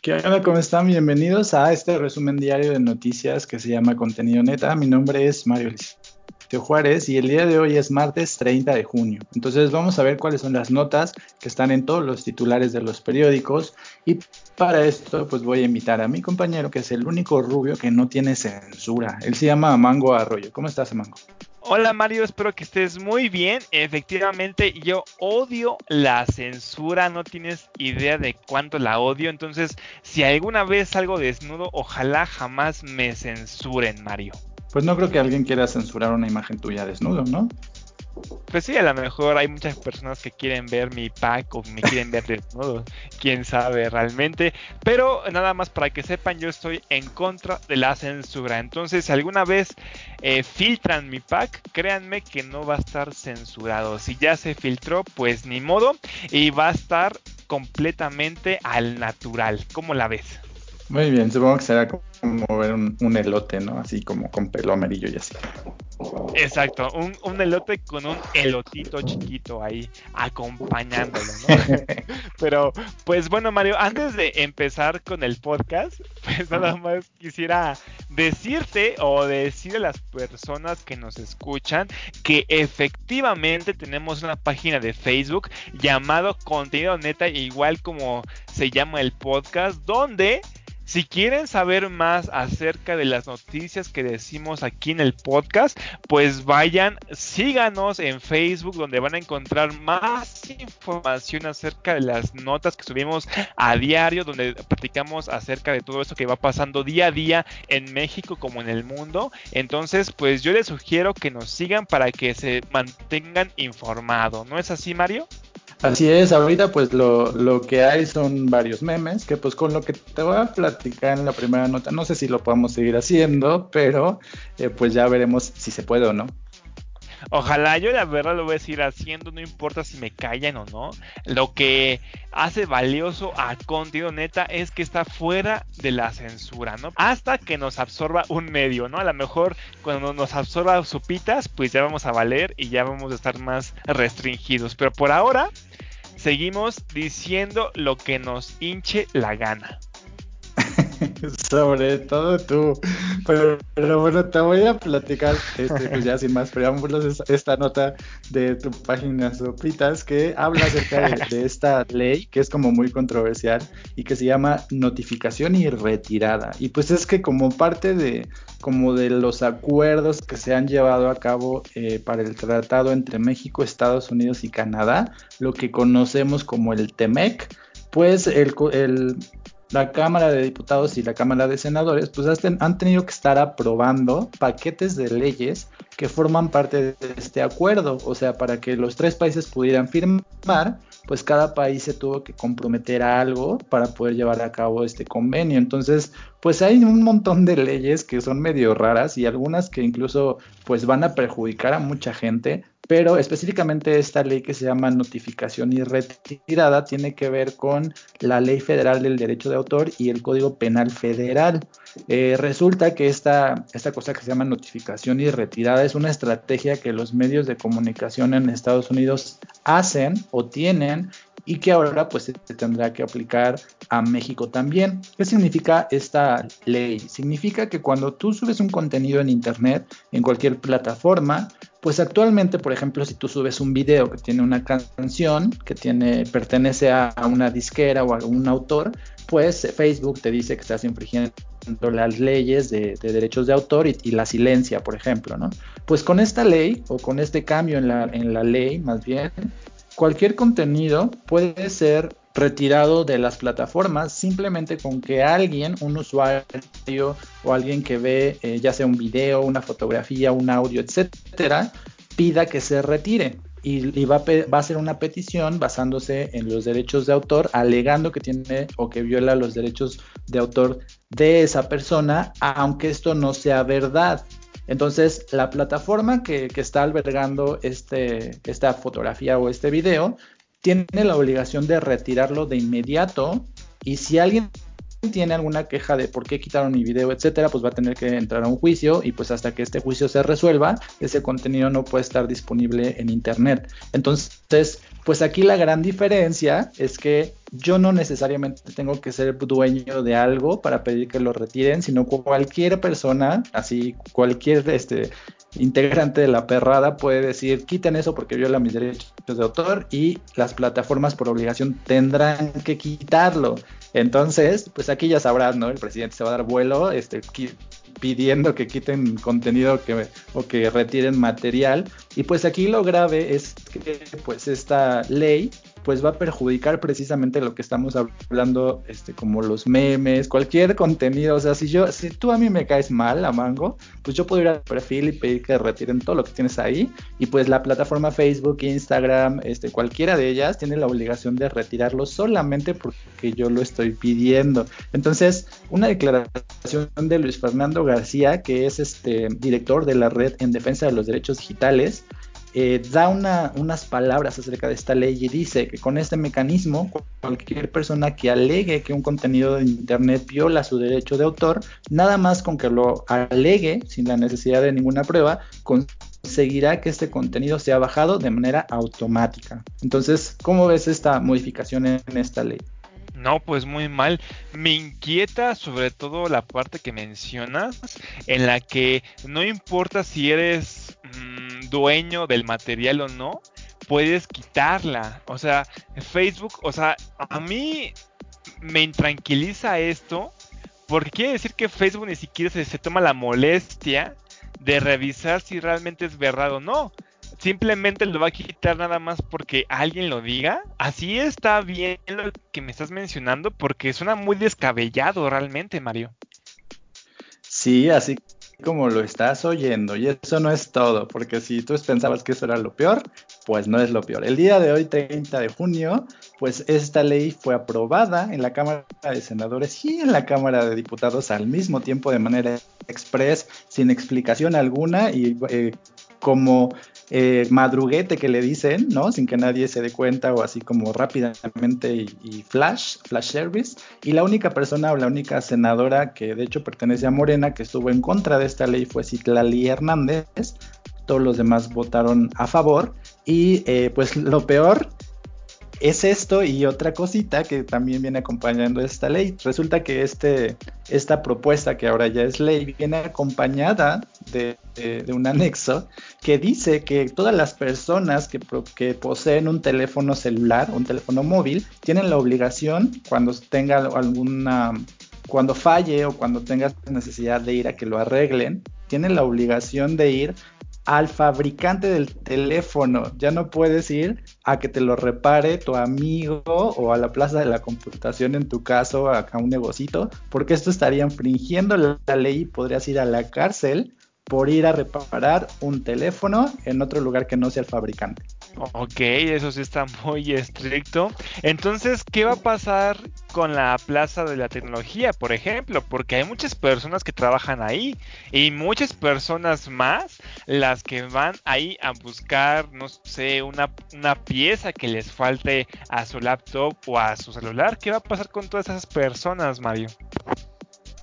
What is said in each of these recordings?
¿Qué onda? ¿Cómo están? Bienvenidos a este resumen diario de noticias que se llama Contenido Neta. Mi nombre es Mario Liceo Juárez y el día de hoy es martes 30 de junio. Entonces vamos a ver cuáles son las notas que están en todos los titulares de los periódicos y para esto pues voy a invitar a mi compañero que es el único rubio que no tiene censura. Él se llama Mango Arroyo. ¿Cómo estás, Mango? Hola Mario, espero que estés muy bien. Efectivamente, yo odio la censura, no tienes idea de cuánto la odio. Entonces, si alguna vez salgo desnudo, ojalá jamás me censuren, Mario. Pues no creo que alguien quiera censurar una imagen tuya desnudo, ¿no? Pues sí, a lo mejor hay muchas personas que quieren ver mi pack o me quieren ver desnudo, quién sabe realmente. Pero nada más para que sepan, yo estoy en contra de la censura. Entonces, si alguna vez eh, filtran mi pack, créanme que no va a estar censurado. Si ya se filtró, pues ni modo. Y va a estar completamente al natural. ¿Cómo la ves? Muy bien, supongo que será como ver un, elote, ¿no? Así como con pelo amarillo y así. Exacto, un, elote con un elotito chiquito ahí acompañándolo, ¿no? Pero, pues bueno, Mario, antes de empezar con el podcast, pues nada más quisiera decirte o decir a las personas que nos escuchan que efectivamente tenemos una página de Facebook llamado Contenido Neta, igual como se llama el podcast, donde si quieren saber más acerca de las noticias que decimos aquí en el podcast, pues vayan, síganos en Facebook donde van a encontrar más información acerca de las notas que subimos a diario, donde platicamos acerca de todo esto que va pasando día a día en México como en el mundo. Entonces, pues yo les sugiero que nos sigan para que se mantengan informados. ¿No es así, Mario? Así es, ahorita pues lo, lo, que hay son varios memes, que pues con lo que te voy a platicar en la primera nota, no sé si lo podemos seguir haciendo, pero eh, pues ya veremos si se puede o no. Ojalá yo la verdad lo voy a seguir haciendo, no importa si me callan o no. Lo que hace valioso a Contenido Neta es que está fuera de la censura, ¿no? Hasta que nos absorba un medio, ¿no? A lo mejor cuando nos absorba sopitas, pues ya vamos a valer y ya vamos a estar más restringidos. Pero por ahora, seguimos diciendo lo que nos hinche la gana. Sobre todo tú. Pero, bueno, te voy a platicar, este, pues ya sin más preámbulos, esta nota de tu página Sopitas que habla acerca de, esta ley que es como muy controversial y que se llama notificación y retirada. Y pues es que como parte de como de los acuerdos que se han llevado a cabo eh, para el tratado entre México, Estados Unidos y Canadá, lo que conocemos como el TEMEC, pues el, el, la Cámara de Diputados y la Cámara de Senadores pues han tenido que estar aprobando paquetes de leyes que forman parte de este acuerdo. O sea, para que los tres países pudieran firmar, pues cada país se tuvo que comprometer a algo para poder llevar a cabo este convenio. Entonces, pues hay un montón de leyes que son medio raras y algunas que incluso pues van a perjudicar a mucha gente, pero específicamente esta ley que se llama notificación y retirada tiene que ver con la ley federal del derecho de autor y el código penal federal. Eh, resulta que esta, esta cosa que se llama notificación y retirada es una estrategia que los medios de comunicación en Estados Unidos hacen o tienen y que ahora pues se tendrá que aplicar a México también. ¿Qué significa esta ley? Significa que cuando tú subes un contenido en internet, en cualquier plataforma, pues actualmente, por ejemplo, si tú subes un video que tiene una canción, que tiene, pertenece a una disquera o a un autor, pues Facebook te dice que estás infringiendo las leyes de, derechos de autor y, la silencia, por ejemplo, ¿no? Pues con esta ley o con este cambio en la, en la ley, más bien, cualquier contenido puede ser retirado de las plataformas simplemente con que alguien, un usuario o alguien que ve eh, ya sea un video, una fotografía, un audio, etcétera, pida que se retire. Y, va, a va, hacer una petición basándose en los derechos de autor, alegando que tiene o que viola los derechos de autor de esa persona, aunque esto no sea verdad. Entonces, la plataforma que, está albergando este, esta fotografía o este video tiene la obligación de retirarlo de inmediato y si alguien tiene alguna queja de por qué quitaron mi video, etcétera, pues va a tener que entrar a un juicio y pues hasta que este juicio se resuelva, ese contenido no puede estar disponible en internet. Entonces, Pues aquí la gran diferencia es que yo no necesariamente tengo que ser dueño de algo para pedir que lo retiren, sino cualquier persona, así cualquier este, integrante de la perrada puede decir, quiten eso porque viola mis derechos de autor y las plataformas por obligación tendrán que quitarlo. Entonces, pues aquí ya sabrán, ¿no? El presidente se va a dar vuelo, este, pidiendo que quiten contenido que, o que retiren material. Y pues aquí lo grave es que pues esta ley pues va a perjudicar precisamente lo que estamos hablando, este, como los memes, cualquier contenido. O sea, si yo, si tú a mí me caes mal a Mango, pues yo puedo ir al perfil y pedir que retiren todo lo que tienes ahí. Y pues la plataforma Facebook, Instagram, este, cualquiera de ellas tiene la obligación de retirarlo solamente porque yo lo estoy pidiendo. Entonces, una declaración de Luis Fernando García, que es este director de la red en defensa de los derechos digitales, eh, da unas palabras acerca de esta ley y dice que con este mecanismo cualquier persona que alegue que un contenido de Internet viola su derecho de autor, nada más con que lo alegue sin la necesidad de ninguna prueba, conseguirá que este contenido sea bajado de manera automática. Entonces, ¿cómo ves esta modificación en esta ley? No, pues muy mal. Me inquieta sobre todo la parte que mencionas, en la que no importa si eres mm, dueño del material o no, puedes quitarla. O sea, Facebook, o sea, a mí me intranquiliza esto, porque quiere decir que Facebook ni siquiera se, se toma la molestia de revisar si realmente es verdad o no simplemente lo va a quitar nada más porque alguien lo diga. Así está bien lo que me estás mencionando porque suena muy descabellado realmente, Mario. Sí, así como lo estás oyendo. Y eso no es todo, porque si tú pensabas que eso era lo peor, pues no es lo peor. El día de hoy, 30 de junio, pues esta ley fue aprobada en la Cámara de Senadores y en la Cámara de Diputados al mismo tiempo de manera express, sin explicación alguna y eh, como eh, madruguete que le dicen, ¿no? Sin que nadie se dé cuenta o así como rápidamente y, flash, flash service. Y la única persona o la única senadora que de hecho pertenece a Morena que estuvo en contra de esta ley fue Citlali Hernández. Todos los demás votaron a favor. Y eh, pues lo peor es esto y otra cosita que también viene acompañando esta ley. Resulta que este, esta propuesta, que ahora ya es ley, viene acompañada de, un anexo que dice que todas las personas que, poseen un teléfono celular, un teléfono móvil, tienen la obligación, cuando tenga alguna, cuando falle o cuando tengas necesidad de ir a que lo arreglen, tienen la obligación de ir al fabricante del teléfono. Ya no puedes ir a que te lo repare tu amigo o a la plaza de la computación en tu caso, acá un negocito, porque esto estaría infringiendo la ley y podrías ir a la cárcel por ir a reparar un teléfono en otro lugar que no sea el fabricante. Ok, eso sí está muy estricto. Entonces, ¿qué va a pasar con la Plaza de la Tecnología, por ejemplo? Porque hay muchas personas que trabajan ahí y muchas personas más las que van ahí a buscar, no sé, una, una pieza que les falte a su laptop o a su celular. ¿Qué va a pasar con todas esas personas, Mario?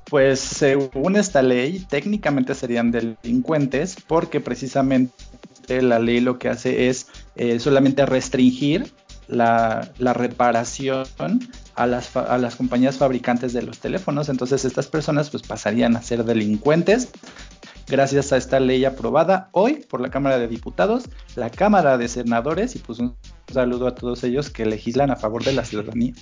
Pues según esta ley, técnicamente serían delincuentes porque precisamente la ley lo que hace es eh, solamente restringir la, reparación a las, a las, compañías fabricantes de los teléfonos. Entonces estas personas pues pasarían a ser delincuentes gracias a esta ley aprobada hoy por la Cámara de Diputados, la Cámara de Senadores y pues un saludo a todos ellos que legislan a favor de la ciudadanía.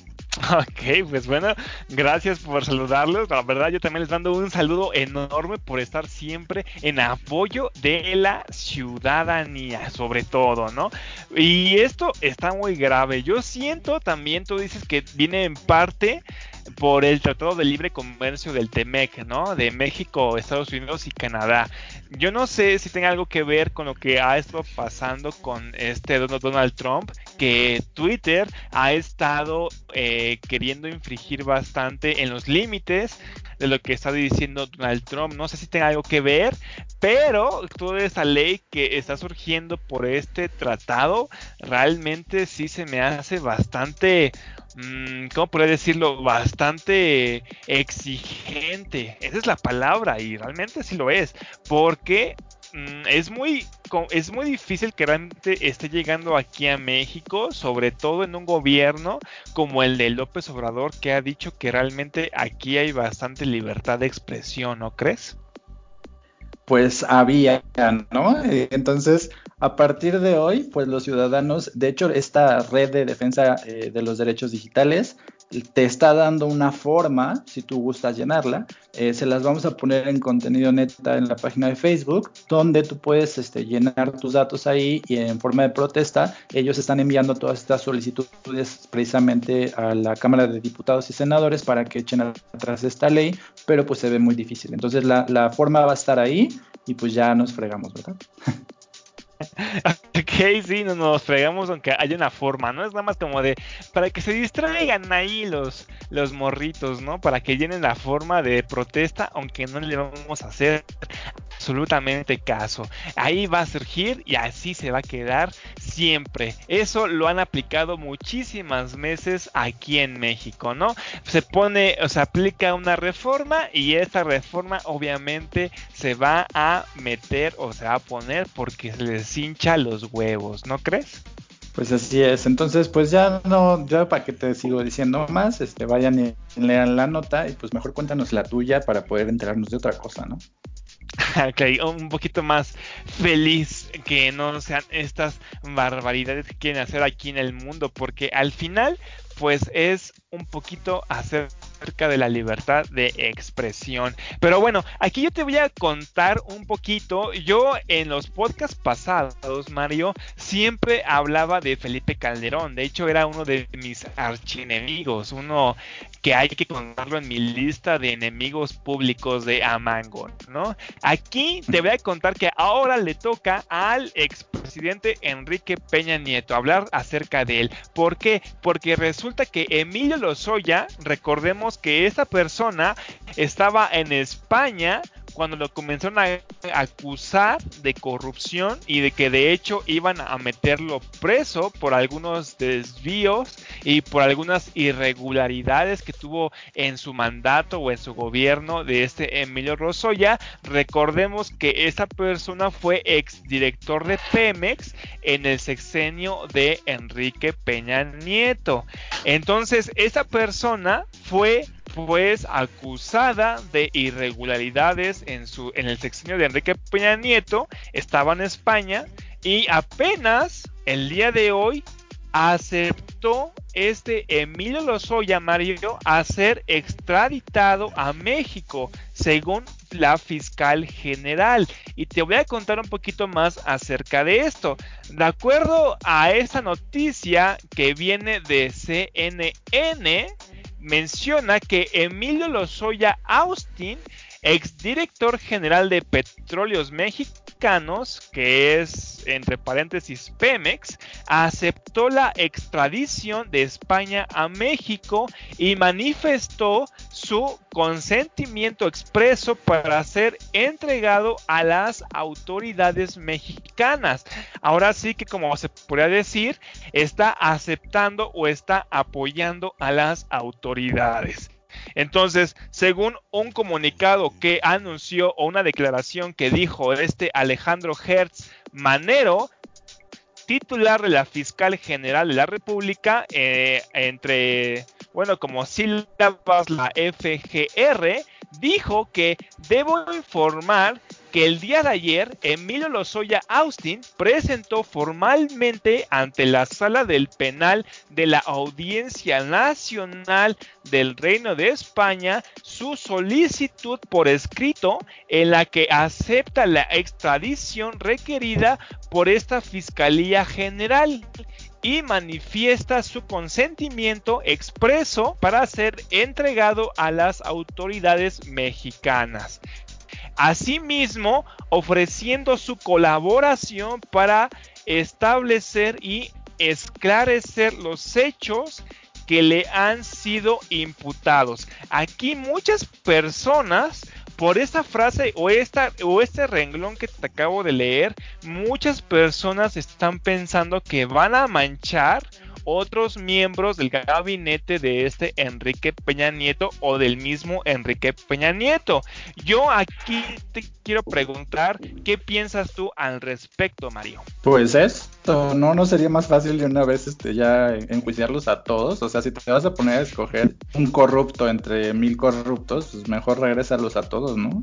Ok, pues bueno, gracias por saludarlos. La verdad, yo también les mando un saludo enorme por estar siempre en apoyo de la ciudadanía, sobre todo, ¿no? Y esto está muy grave. Yo siento también, tú dices que viene en parte por el Tratado de Libre Comercio del TEMEC, ¿no? De México, Estados Unidos y Canadá. Yo no sé si tenga algo que ver con lo que ha estado pasando con este Donald Trump, que Twitter ha estado eh, queriendo infringir bastante en los límites de lo que está diciendo Donald Trump. No sé si tenga algo que ver, pero toda esa ley que está surgiendo por este tratado realmente sí se me hace bastante Mm, ¿cómo podría decirlo? Exigente. Esa es la palabra y realmente sí lo es. Porque mm, es muy es muy difícil que realmente esté llegando aquí a México, sobre todo en un gobierno como el de López Obrador, que ha dicho que realmente aquí hay bastante libertad de expresión, ¿no crees? Pues había, ¿no? Entonces, a partir de hoy, pues los ciudadanos, de hecho, esta red de defensa eh, de los derechos digitales te está dando una forma, si tú gustas llenarla, eh, se las vamos a poner en contenido neta en la página de Facebook, donde tú puedes este, llenar tus datos ahí y en forma de protesta, ellos están enviando todas estas solicitudes precisamente a la Cámara de Diputados y Senadores para que echen atrás esta ley, pero pues se ve muy difícil. Entonces la, la forma va a estar ahí y pues ya nos fregamos, ¿verdad? ok, sí, no nos fregamos aunque haya una forma, ¿no? Es nada más como de para que se distraigan ahí los, los morritos, ¿no? Para que llenen la forma de protesta, aunque no le vamos a hacer absolutamente caso. Ahí va a surgir y así se va a quedar siempre. Eso lo han aplicado muchísimas veces aquí en México, ¿no? Se pone, o se aplica una reforma y esta reforma obviamente se va a meter o se va a poner porque se les hincha los huevos, ¿no crees? Pues así es. Entonces, pues ya no, ya para que te sigo diciendo más, este, vayan y lean la nota y pues mejor cuéntanos la tuya para poder enterarnos de otra cosa, ¿no? ok, un poquito más feliz que no sean estas barbaridades que quieren hacer aquí en el mundo, porque al final, pues es un poquito acerca de la libertad de expresión. Pero bueno, aquí yo te voy a contar un poquito. Yo en los podcasts pasados, Mario, siempre hablaba de Felipe Calderón. De hecho, era uno de mis archienemigos, uno que hay que contarlo en mi lista de enemigos públicos de Amango, ¿no? Aquí te voy a contar que ahora le toca al expresidente Enrique Peña Nieto hablar acerca de él. ¿Por qué? Porque resulta que Emilio Lozoya, recordemos que esa persona estaba en España cuando lo comenzaron a acusar de corrupción y de que de hecho iban a meterlo preso por algunos desvíos y por algunas irregularidades que tuvo en su mandato o en su gobierno de este Emilio Rosoya. Recordemos que esa persona fue exdirector de Pemex en el sexenio de Enrique Peña Nieto. Entonces, esa persona fue pues acusada de irregularidades en su en el sexenio de Enrique Peña Nieto, estaba en España y apenas el día de hoy aceptó este Emilio Lozoya Mario a ser extraditado a México, según la fiscal general. Y te voy a contar un poquito más acerca de esto. De acuerdo a esta noticia que viene de CNN, menciona que Emilio Lozoya Austin, exdirector general de Petróleos Mexicanos, que es entre paréntesis Pemex, aceptó la extradición de España a México y manifestó su consentimiento expreso para ser entregado a las autoridades mexicanas. Ahora sí que como se podría decir, está aceptando o está apoyando a las autoridades. Entonces, según un comunicado que anunció o una declaración que dijo este Alejandro Hertz Manero, titular de la fiscal general de la República, eh, entre, bueno, como sílabas la FGR, dijo que debo informar que el día de ayer Emilio Lozoya Austin presentó formalmente ante la sala del penal de la Audiencia Nacional del Reino de España su solicitud por escrito en la que acepta la extradición requerida por esta Fiscalía General y manifiesta su consentimiento expreso para ser entregado a las autoridades mexicanas. Asimismo, ofreciendo su colaboración para establecer y esclarecer los hechos que le han sido imputados. Aquí muchas personas por esta frase o, esta, o este renglón que te acabo de leer, muchas personas están pensando que van a manchar otros miembros del gabinete de este Enrique Peña Nieto o del mismo Enrique Peña Nieto. Yo aquí te quiero preguntar, ¿qué piensas tú al respecto, Mario? Pues esto, ¿no? ¿No sería más fácil de una vez este, ya enjuiciarlos a todos? O sea, si te vas a poner a escoger un corrupto entre mil corruptos, pues mejor regrésalos a todos, ¿no?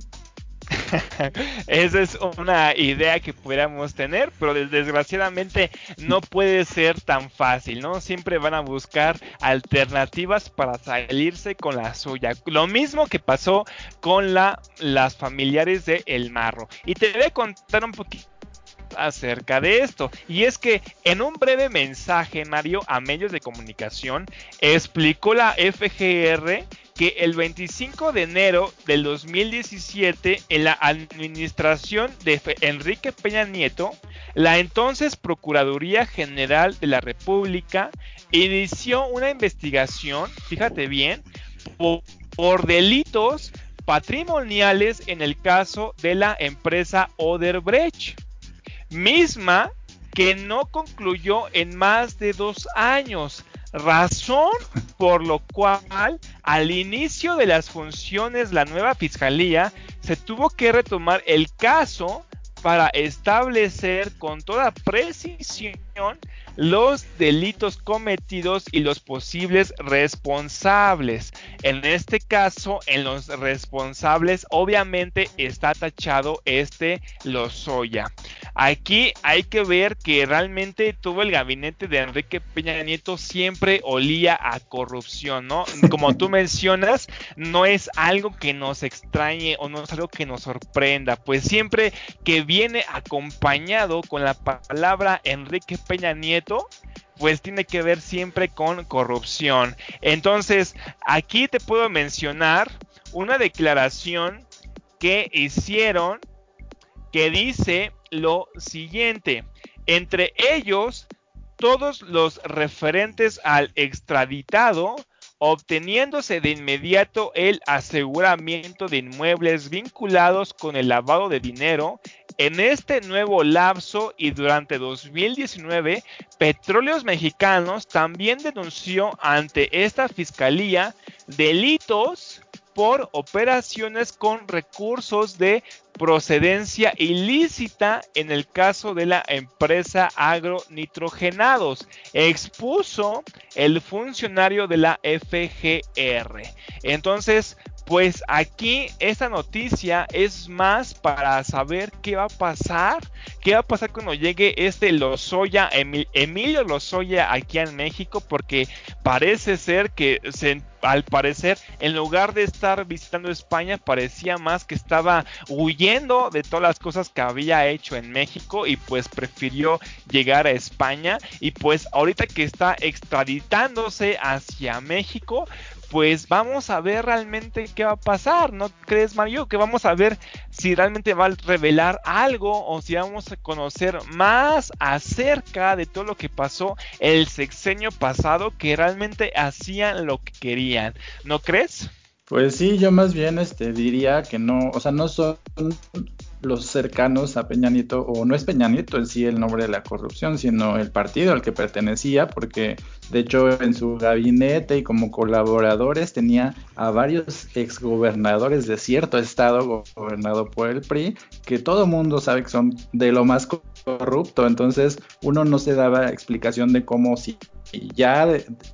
Esa es una idea que pudiéramos tener, pero desgraciadamente no puede ser tan fácil, ¿no? Siempre van a buscar alternativas para salirse con la suya. Lo mismo que pasó con la, las familiares de El Marro. Y te voy a contar un poquito acerca de esto. Y es que en un breve mensaje, Mario, a medios de comunicación, explicó la FGR que el 25 de enero del 2017, en la administración de Enrique Peña Nieto, la entonces Procuraduría General de la República inició una investigación, fíjate bien, por, por delitos patrimoniales en el caso de la empresa Oderbrecht, misma que no concluyó en más de dos años razón por lo cual al inicio de las funciones la nueva fiscalía se tuvo que retomar el caso para establecer con toda precisión los delitos cometidos y los posibles responsables. En este caso, en los responsables, obviamente está tachado este Lozoya. Aquí hay que ver que realmente todo el gabinete de Enrique Peña Nieto siempre olía a corrupción, ¿no? Como tú mencionas, no es algo que nos extrañe o no es algo que nos sorprenda, pues siempre que viene acompañado con la palabra Enrique Peña Nieto, pues tiene que ver siempre con corrupción. Entonces, aquí te puedo mencionar una declaración que hicieron que dice lo siguiente, entre ellos todos los referentes al extraditado, obteniéndose de inmediato el aseguramiento de inmuebles vinculados con el lavado de dinero. En este nuevo lapso y durante 2019, Petróleos Mexicanos también denunció ante esta fiscalía delitos por operaciones con recursos de procedencia ilícita en el caso de la empresa Agronitrogenados, expuso el funcionario de la FGR. Entonces, pues aquí esta noticia es más para saber qué va a pasar, qué va a pasar cuando llegue este Lozoya, Emilio Lozoya aquí en México, porque parece ser que al parecer, en lugar de estar visitando España, parecía más que estaba huyendo de todas las cosas que había hecho en México y pues prefirió llegar a España. Y pues ahorita que está extraditándose hacia México, pues vamos a ver realmente qué va a pasar, ¿no crees Mario? Que vamos a ver si realmente va a revelar algo o si vamos a conocer más acerca de todo lo que pasó el sexenio pasado que realmente hacían lo que querían, ¿no crees? Pues sí, yo más bien este diría que no, o sea, no son los cercanos a Peña Nieto, o no es Peña Nieto en sí el nombre de la corrupción, sino el partido al que pertenecía, porque de hecho en su gabinete y como colaboradores tenía a varios exgobernadores de cierto estado gobernado por el PRI, que todo mundo sabe que son de lo más corrupto, entonces uno no se daba explicación de cómo si ya,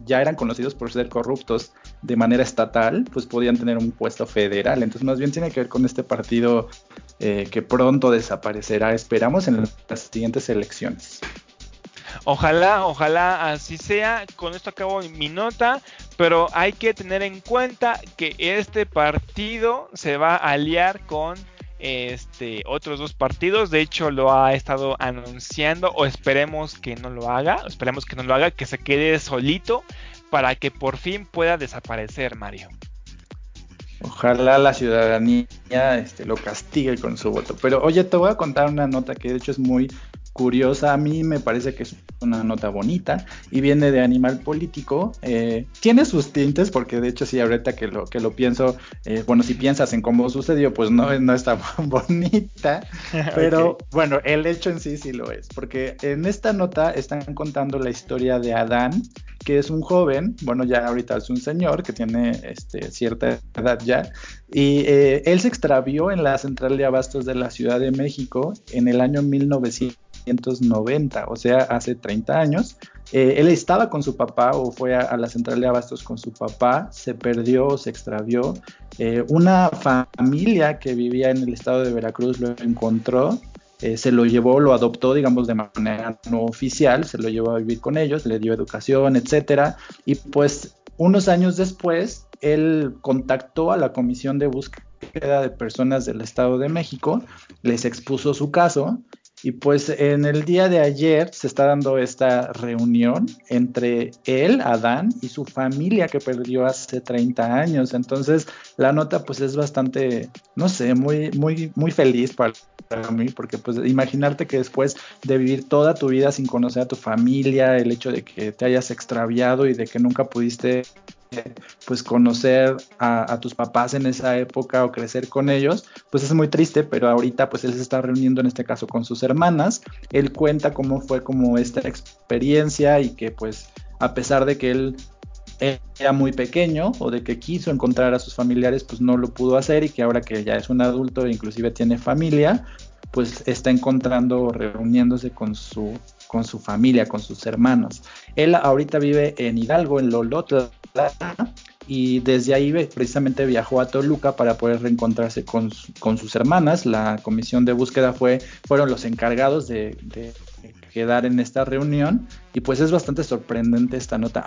ya eran conocidos por ser corruptos de manera estatal, pues podían tener un puesto federal. Entonces más bien tiene que ver con este partido eh, que pronto desaparecerá, esperamos, en las siguientes elecciones. Ojalá, ojalá así sea. Con esto acabo mi nota, pero hay que tener en cuenta que este partido se va a aliar con este otros dos partidos. De hecho, lo ha estado anunciando o esperemos que no lo haga. Esperemos que no lo haga, que se quede solito para que por fin pueda desaparecer, Mario. Ojalá la ciudadanía este, lo castigue con su voto. Pero oye, te voy a contar una nota que de hecho es muy curiosa, a mí me parece que es una nota bonita y viene de Animal Político. Eh, tiene sus tintes porque de hecho sí, ahorita que lo, que lo pienso, eh, bueno, si piensas en cómo sucedió, pues no, no está bonita, pero bueno, el hecho en sí sí lo es, porque en esta nota están contando la historia de Adán, que es un joven, bueno, ya ahorita es un señor que tiene este, cierta edad ya, y eh, él se extravió en la central de abastos de la Ciudad de México en el año 1990, o sea, hace 30 años. Eh, él estaba con su papá o fue a, la central de abastos con su papá, se perdió, se extravió. Eh, una familia que vivía en el estado de Veracruz lo encontró eh, se lo llevó, lo adoptó, digamos, de manera no oficial, se lo llevó a vivir con ellos, le dio educación, etcétera, y pues unos años después él contactó a la Comisión de Búsqueda de Personas del Estado de México, les expuso su caso y pues en el día de ayer se está dando esta reunión entre él, Adán, y su familia que perdió hace 30 años. Entonces la nota pues es bastante, no sé, muy, muy, muy feliz para, mí, porque pues imaginarte que después de vivir toda tu vida sin conocer a tu familia, el hecho de que te hayas extraviado y de que nunca pudiste pues conocer a, tus papás en esa época o crecer con ellos, pues es muy triste, pero ahorita pues él se está reuniendo en este caso con sus hermanas, él cuenta cómo fue como esta experiencia y que pues a pesar de que él era muy pequeño o de que quiso encontrar a sus familiares, pues no lo pudo hacer y que ahora que ya es un adulto e inclusive tiene familia, pues está encontrando, reuniéndose con su, con su familia, con sus hermanos. Él ahorita vive en Hidalgo, en Lolotla, y desde ahí precisamente viajó a Toluca para poder reencontrarse con, con sus hermanas. La comisión de búsqueda fue, fueron los encargados de, de quedar en esta reunión y pues es bastante sorprendente esta nota.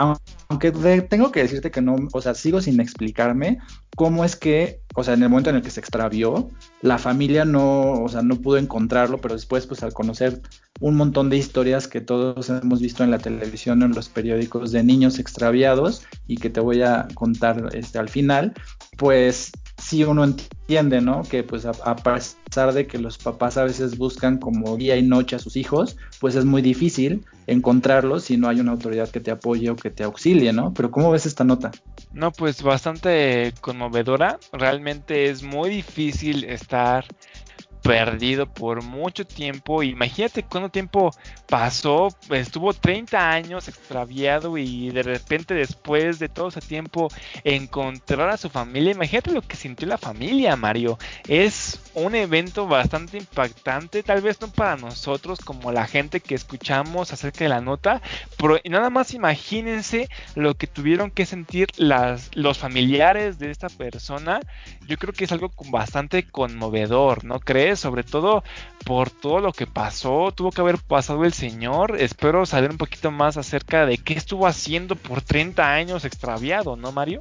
Aunque tengo que decirte que no, o sea, sigo sin explicarme cómo es que, o sea, en el momento en el que se extravió, la familia no, o sea, no pudo encontrarlo, pero después pues al conocer un montón de historias que todos hemos visto en la televisión, en los periódicos de niños extraviados y que te voy a contar este al final, pues sí uno entiende, ¿no? Que pues a, pesar de que los papás a veces buscan como día y noche a sus hijos, pues es muy difícil encontrarlos si no hay una autoridad que te apoye o que te auxilie, ¿no? Pero ¿cómo ves esta nota? No, pues bastante conmovedora. Realmente es muy difícil estar perdido por mucho tiempo. Imagínate cuánto tiempo pasó. Estuvo 30 años extraviado y de repente después de todo ese tiempo encontrar a su familia. Imagínate lo que sintió la familia, Mario. Es un evento bastante impactante, tal vez no para nosotros como la gente que escuchamos acerca de la nota, pero nada más imagínense lo que tuvieron que sentir los familiares de esta persona. Yo creo que es algo bastante conmovedor, ¿no crees? Sobre todo por todo lo que pasó, tuvo que haber pasado el señor. Espero saber un poquito más acerca de qué estuvo haciendo por 30 años extraviado, ¿no, Mario?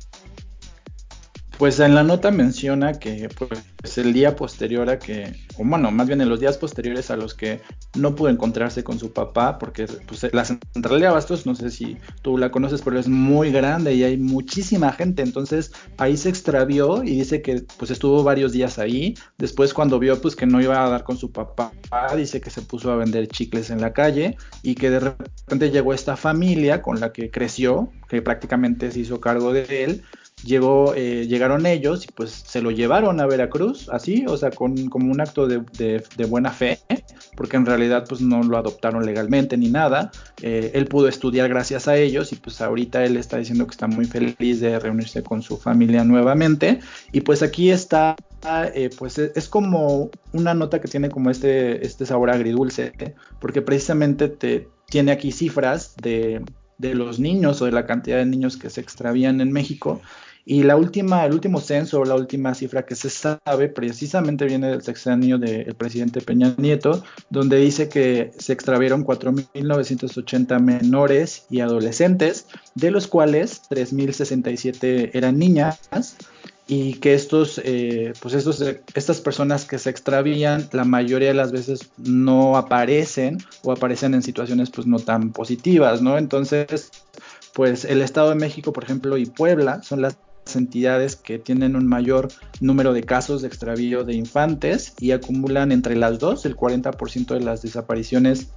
Pues en la nota menciona que pues, el día posterior a que, o bueno, más bien en los días posteriores a los que no pudo encontrarse con su papá, porque pues, la central de Abastos, no sé si tú la conoces, pero es muy grande y hay muchísima gente, entonces ahí se extravió y dice que pues estuvo varios días ahí, después cuando vio pues que no iba a dar con su papá, dice que se puso a vender chicles en la calle y que de repente llegó esta familia con la que creció, que prácticamente se hizo cargo de él, llegó, eh, llegaron ellos y pues se lo llevaron a Veracruz, así, o sea, con, como un acto de, de, buena fe, porque en realidad pues no lo adoptaron legalmente ni nada. Eh, él pudo estudiar gracias a ellos y pues ahorita él está diciendo que está muy feliz de reunirse con su familia nuevamente. Y pues aquí está eh, pues es, como una nota que tiene como este, este sabor agridulce, porque precisamente te tiene aquí cifras de, de, los niños o de la cantidad de niños que se extravían en México y la última, el último censo, la última cifra que se sabe precisamente viene del sexenio del presidente Peña Nieto, donde dice que se extravieron 4.980 menores y adolescentes, de los cuales 3.067 eran niñas y que estos, eh, pues estos, estas personas que se extravían, la mayoría de las veces no aparecen o aparecen en situaciones pues no tan positivas, ¿no? Entonces, pues el Estado de México, por ejemplo, y Puebla son las entidades que tienen un mayor número de casos de extravío de infantes y acumulan entre las dos el 40% de las desapariciones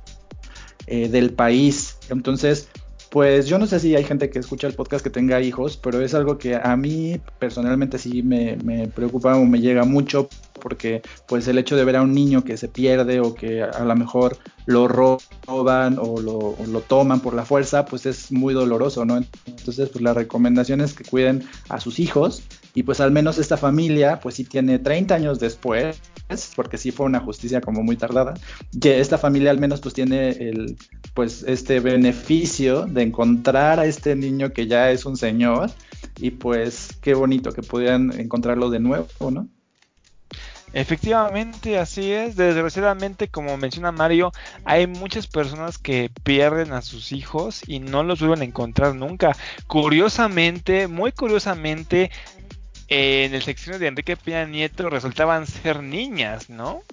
eh, del país. Entonces, pues yo no sé si hay gente que escucha el podcast que tenga hijos, pero es algo que a mí personalmente sí me, preocupa o me llega mucho porque pues el hecho de ver a un niño que se pierde o que a lo mejor lo roban o lo, lo, toman por la fuerza, pues es muy doloroso, ¿no? Entonces, pues la recomendación es que cuiden a sus hijos y pues al menos esta familia, pues sí tiene 30 años después, porque sí fue una justicia como muy tardada, que esta familia al menos pues tiene el, pues este beneficio de encontrar a este niño que ya es un señor y pues qué bonito que pudieran encontrarlo de nuevo, ¿no? Efectivamente, así es. Desgraciadamente, como menciona Mario, hay muchas personas que pierden a sus hijos y no los vuelven a encontrar nunca. Curiosamente, muy curiosamente, en el sección de Enrique Peña Nieto resultaban ser niñas, ¿no?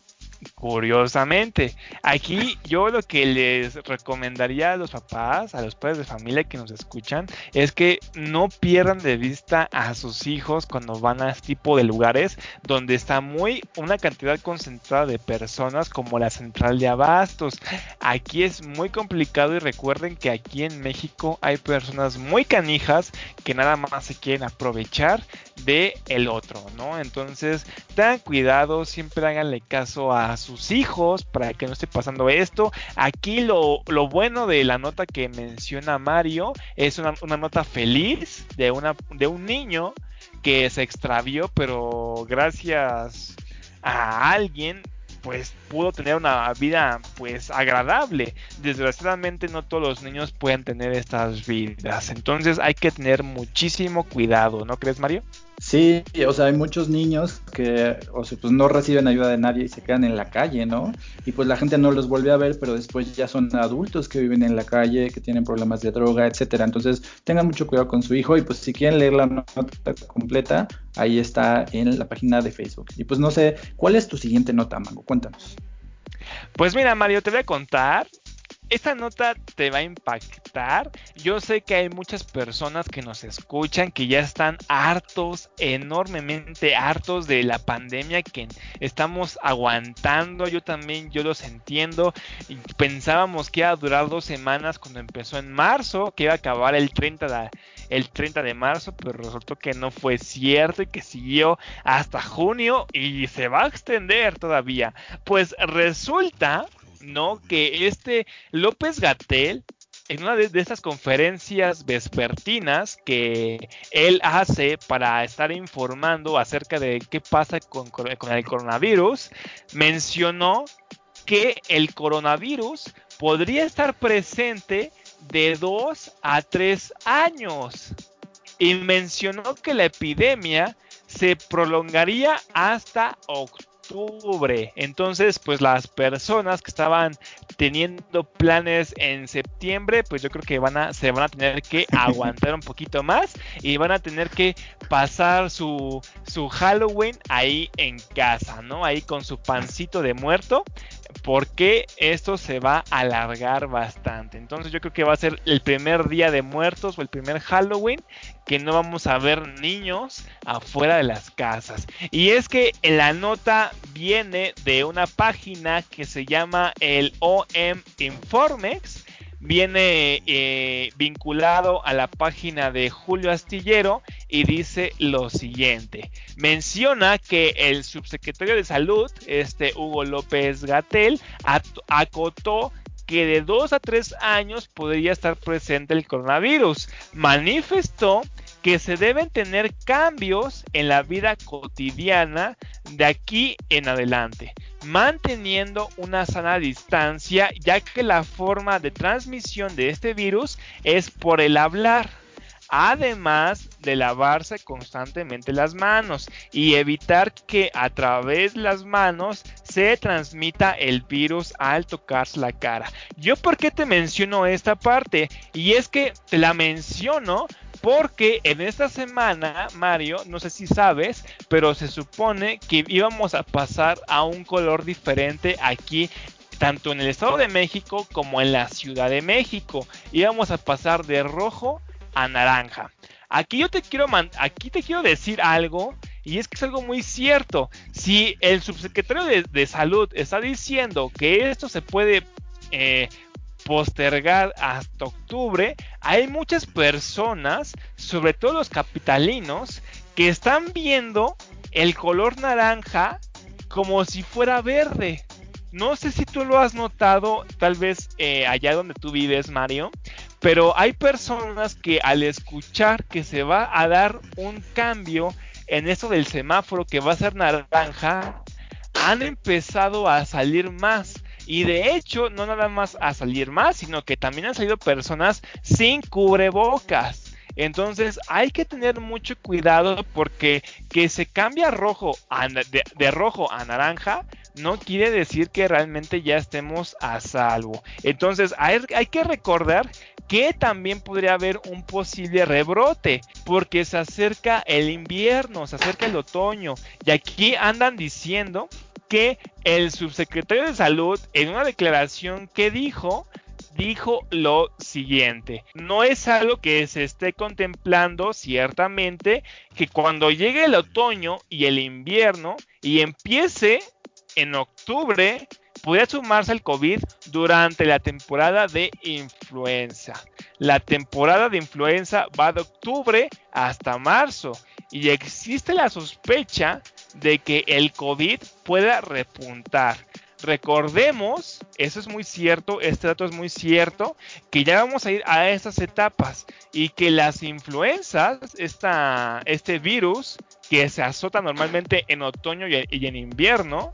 Curiosamente, aquí yo lo que les recomendaría a los papás, a los padres de familia que nos escuchan, es que no pierdan de vista a sus hijos cuando van a este tipo de lugares donde está muy una cantidad concentrada de personas como la central de abastos. Aquí es muy complicado y recuerden que aquí en México hay personas muy canijas que nada más se quieren aprovechar de el otro, ¿no? Entonces, tengan cuidado, siempre háganle caso a sus hijos para que no esté pasando esto. Aquí lo, bueno de la nota que menciona Mario es una, una nota feliz de, una, de un niño que se extravió, pero gracias a alguien pues pudo tener una vida pues agradable. Desgraciadamente no todos los niños pueden tener estas vidas. Entonces hay que tener muchísimo cuidado, ¿no crees Mario? Sí, o sea, hay muchos niños que, o sea, pues no reciben ayuda de nadie y se quedan en la calle, ¿no? Y pues la gente no los vuelve a ver, pero después ya son adultos que viven en la calle, que tienen problemas de droga, etcétera. Entonces, tengan mucho cuidado con su hijo y pues si quieren leer la nota completa, ahí está en la página de Facebook. Y pues no sé, ¿cuál es tu siguiente nota, Mango? Cuéntanos. Pues mira, Mario, te voy a contar esta nota te va a impactar. Yo sé que hay muchas personas que nos escuchan que ya están hartos, enormemente hartos de la pandemia que estamos aguantando. Yo también, yo los entiendo. pensábamos que iba a durar dos semanas cuando empezó en marzo, que iba a acabar el 30 de, el 30 de marzo, pero resultó que no fue cierto y que siguió hasta junio y se va a extender todavía. Pues resulta ¿no? Que este López Gatel, en una de, estas conferencias vespertinas que él hace para estar informando acerca de qué pasa con, con el coronavirus, mencionó que el coronavirus podría estar presente de 2 a 3 años. Y mencionó que la epidemia se prolongaría hasta octubre entonces, pues las personas que estaban teniendo planes en septiembre, pues yo creo que van a, se van a tener que aguantar un poquito más y van a tener que pasar su, su Halloween ahí en casa, ¿no? Ahí con su pancito de muerto porque esto se va a alargar bastante. Entonces yo creo que va a ser el primer día de muertos o el primer Halloween que no vamos a ver niños afuera de las casas. Y es que la nota viene de una página que se llama el OM Informex viene eh, vinculado a la página de Julio Astillero y dice lo siguiente. Menciona que el subsecretario de Salud, este Hugo López Gatel, acotó que de dos a tres años podría estar presente el coronavirus. Manifestó que se deben tener cambios en la vida cotidiana de aquí en adelante, manteniendo una sana distancia, ya que la forma de transmisión de este virus es por el hablar además de lavarse constantemente las manos y evitar que a través de las manos se transmita el virus al tocarse la cara. Yo por qué te menciono esta parte y es que te la menciono porque en esta semana, Mario, no sé si sabes, pero se supone que íbamos a pasar a un color diferente aquí tanto en el Estado de México como en la Ciudad de México. Íbamos a pasar de rojo a naranja. Aquí yo te quiero aquí te quiero decir algo y es que es algo muy cierto. Si el subsecretario de, salud está diciendo que esto se puede eh, postergar hasta octubre, hay muchas personas, sobre todo los capitalinos, que están viendo el color naranja como si fuera verde. No sé si tú lo has notado, tal vez eh, allá donde tú vives, Mario, pero hay personas que al escuchar que se va a dar un cambio en eso del semáforo que va a ser naranja, han empezado a salir más. Y de hecho, no nada más a salir más, sino que también han salido personas sin cubrebocas. Entonces hay que tener mucho cuidado porque que se cambia rojo de, rojo a naranja no quiere decir que realmente ya estemos a salvo. Entonces hay que recordar que también podría haber un posible rebrote porque se acerca el invierno, se acerca el otoño y aquí andan diciendo que el subsecretario de salud en una declaración que dijo dijo lo siguiente, no es algo que se esté contemplando ciertamente que cuando llegue el otoño y el invierno y empiece en octubre, pueda sumarse el COVID durante la temporada de influenza. La temporada de influenza va de octubre hasta marzo y existe la sospecha de que el COVID pueda repuntar. Recordemos, eso es muy cierto, este dato es muy cierto, que ya vamos a ir a esas etapas y que las influencias, este virus que se azota normalmente en otoño y en invierno,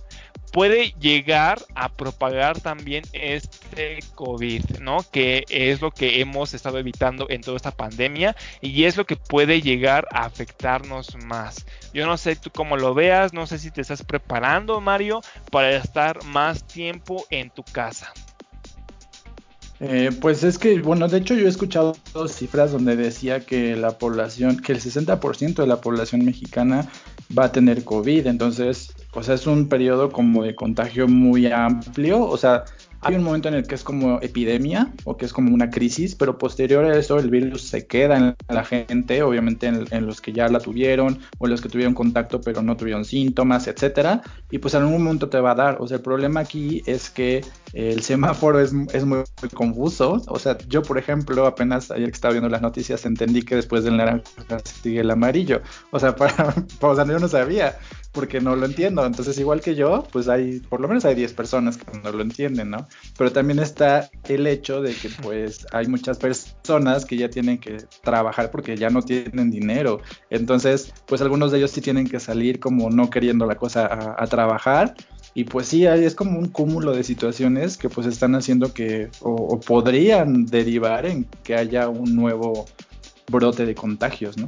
puede llegar a propagar también este COVID, ¿no? Que es lo que hemos estado evitando en toda esta pandemia y es lo que puede llegar a afectarnos más. Yo no sé tú cómo lo veas, no sé si te estás preparando, Mario, para estar más tiempo en tu casa. Eh, pues es que, bueno, de hecho yo he escuchado cifras donde decía que la población, que el 60% de la población mexicana va a tener COVID, entonces o sea, es un periodo como de contagio muy amplio, o sea, hay un momento en el que es como epidemia o que es como una crisis, pero posterior a eso el virus se queda en la gente, obviamente en, los que ya la tuvieron o los que tuvieron contacto pero no tuvieron síntomas, etcétera, y pues en algún momento te va a dar. O sea, el problema aquí es que el semáforo es, es muy, confuso. O sea, yo por ejemplo apenas ayer que estaba viendo las noticias entendí que después del naranja sigue el amarillo. O sea, para, o sea, yo no sabía porque no lo entiendo. Entonces, igual que yo, pues hay, por lo menos hay 10 personas que no lo entienden, ¿no? Pero también está el hecho de que pues hay muchas personas que ya tienen que trabajar porque ya no tienen dinero. Entonces, pues algunos de ellos sí tienen que salir como no queriendo la cosa a, trabajar. Y pues sí, es como un cúmulo de situaciones que pues están haciendo que, o podrían derivar en que haya un nuevo brote de contagios, ¿no?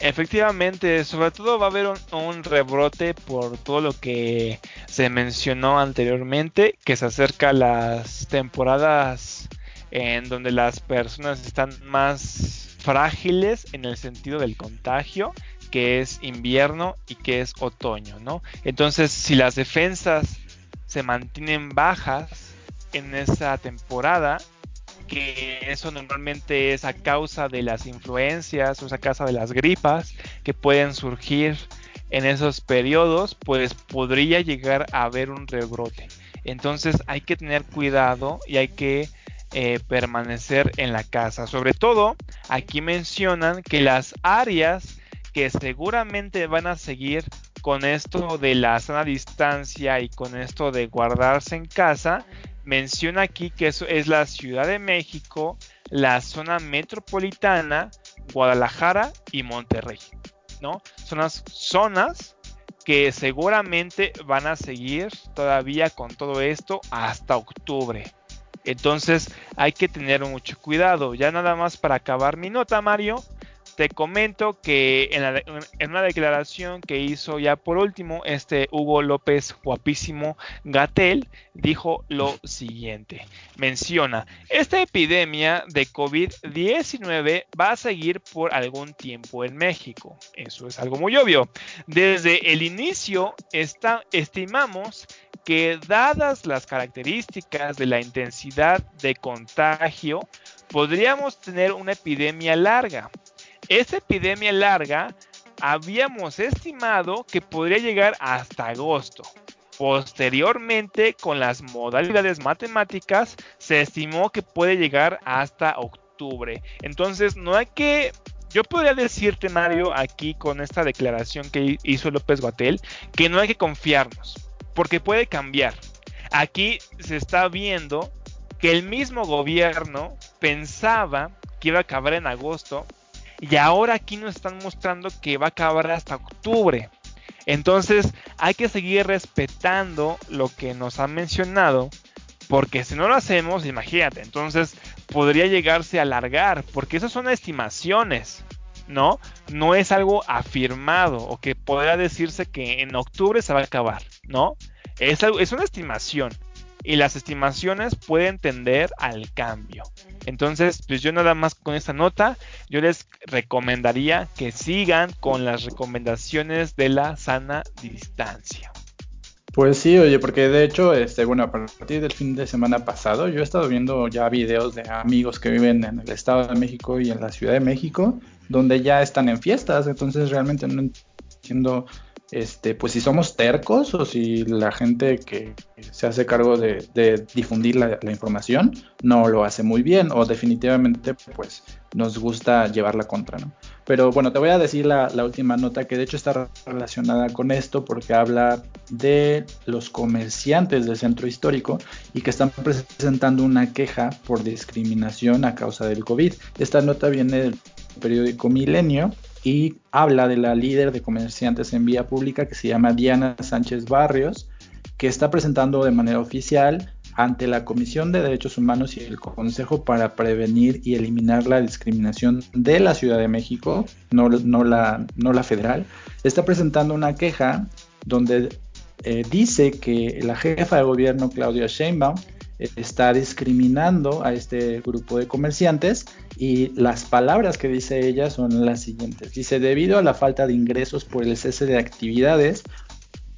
Efectivamente, sobre todo va a haber un, rebrote por todo lo que se mencionó anteriormente, que se acerca a las temporadas en donde las personas están más frágiles en el sentido del contagio, que es invierno y que es otoño, ¿no? Entonces, si las defensas se mantienen bajas en esa temporada, que eso normalmente es a causa de las influencias o es a causa de las gripas que pueden surgir en esos periodos, pues podría llegar a haber un rebrote. Entonces hay que tener cuidado y hay que eh, permanecer en la casa. Sobre todo, aquí mencionan que las áreas que seguramente van a seguir con esto de la sana distancia y con esto de guardarse en casa menciona aquí que eso es la Ciudad de México, la zona metropolitana, Guadalajara y Monterrey, ¿no? Son las zonas que seguramente van a seguir todavía con todo esto hasta octubre. Entonces hay que tener mucho cuidado. Ya nada más para acabar mi nota, Mario. Te comento que en, una declaración que hizo ya por último este Hugo López guapísimo Gatel dijo lo siguiente. Menciona, esta epidemia de COVID-19 va a seguir por algún tiempo en México. Eso es algo muy obvio. Desde el inicio estimamos que dadas las características de la intensidad de contagio, podríamos tener una epidemia larga esta epidemia larga habíamos estimado que podría llegar hasta agosto. Posteriormente, con las modalidades matemáticas, se estimó que puede llegar hasta octubre. Entonces, no hay que yo podría decirte, Mario, aquí con esta declaración que hizo López Guatel, que no hay que confiarnos, porque puede cambiar. Aquí se está viendo que el mismo gobierno pensaba que iba a acabar en agosto y ahora aquí nos están mostrando que va a acabar hasta octubre. Entonces hay que seguir respetando lo que nos han mencionado porque si no lo hacemos, imagínate, entonces podría llegarse a alargar, porque esas son estimaciones, ¿no? No es algo afirmado o que podría decirse que en octubre se va a acabar, ¿no? Es, es una estimación y las estimaciones pueden tender al cambio. Entonces, pues yo nada más con esta nota, yo les recomendaría que sigan con las recomendaciones de la sana distancia. Pues sí, oye, porque de hecho, este, bueno, a partir del fin de semana pasado, yo he estado viendo ya videos de amigos que viven en el Estado de México y en la Ciudad de México, donde ya están en fiestas, entonces realmente no entiendo este, pues si somos tercos o si la gente que se hace cargo de, difundir la, información no lo hace muy bien o definitivamente pues nos gusta llevar la contra, ¿no? Pero bueno, te voy a decir la, la última nota que de hecho está relacionada con esto porque habla de los comerciantes del centro histórico y que están presentando una queja por discriminación a causa del COVID. Esta nota viene del periódico Milenio y habla de la líder de comerciantes en vía pública que se llama Diana Sánchez Barrios, que está presentando de manera oficial ante la Comisión de Derechos Humanos y el Consejo para Prevenir y Eliminar la Discriminación de la Ciudad de México, no, no, la, no la federal, está presentando una queja donde eh, dice que la jefa de gobierno, Claudia Sheinbaum, está discriminando a este grupo de comerciantes y las palabras que dice ella son las siguientes. Dice, debido a la falta de ingresos por el cese de actividades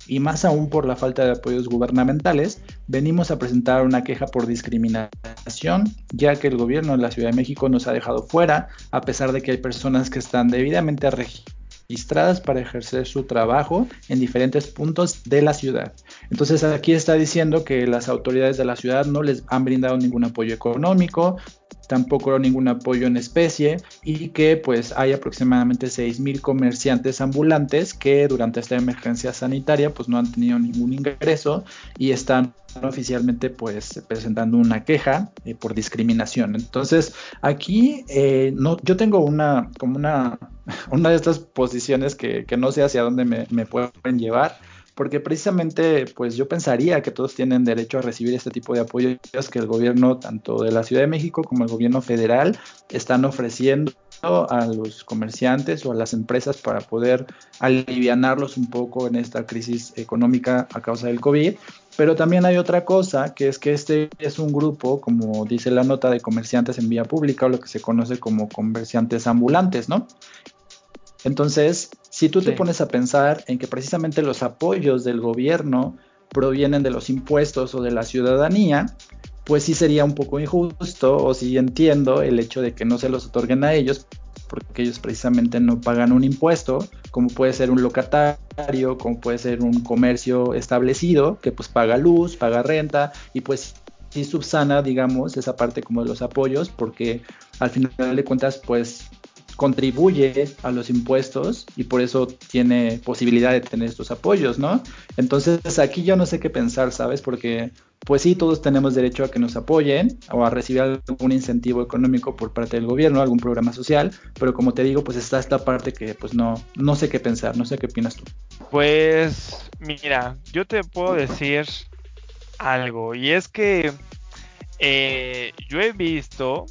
y más aún por la falta de apoyos gubernamentales, venimos a presentar una queja por discriminación, ya que el gobierno de la Ciudad de México nos ha dejado fuera, a pesar de que hay personas que están debidamente registradas registradas para ejercer su trabajo en diferentes puntos de la ciudad. Entonces aquí está diciendo que las autoridades de la ciudad no les han brindado ningún apoyo económico, tampoco ningún apoyo en especie y que pues hay aproximadamente 6.000 comerciantes ambulantes que durante esta emergencia sanitaria pues no han tenido ningún ingreso y están oficialmente pues presentando una queja eh, por discriminación. Entonces aquí eh, no, yo tengo una como una, una de estas posiciones que, que no sé hacia dónde me, me pueden llevar porque precisamente pues yo pensaría que todos tienen derecho a recibir este tipo de apoyos que el gobierno tanto de la Ciudad de México como el gobierno federal están ofreciendo a los comerciantes o a las empresas para poder alivianarlos un poco en esta crisis económica a causa del COVID. Pero también hay otra cosa, que es que este es un grupo, como dice la nota, de comerciantes en vía pública o lo que se conoce como comerciantes ambulantes, ¿no? Entonces, si tú te pones a pensar en que precisamente los apoyos del gobierno provienen de los impuestos o de la ciudadanía, pues sí sería un poco injusto o sí entiendo el hecho de que no se los otorguen a ellos porque ellos precisamente no pagan un impuesto, como puede ser un locatario, como puede ser un comercio establecido que pues paga luz, paga renta y pues sí subsana, digamos, esa parte como de los apoyos, porque al final de cuentas pues contribuye a los impuestos y por eso tiene posibilidad de tener estos apoyos, ¿no? Entonces aquí yo no sé qué pensar, ¿sabes? Porque pues sí, todos tenemos derecho a que nos apoyen o a recibir algún incentivo económico por parte del gobierno, algún programa social, pero como te digo, pues está esta parte que pues no, no sé qué pensar, no sé qué opinas tú. Pues mira, yo te puedo decir algo y es que eh, yo he visto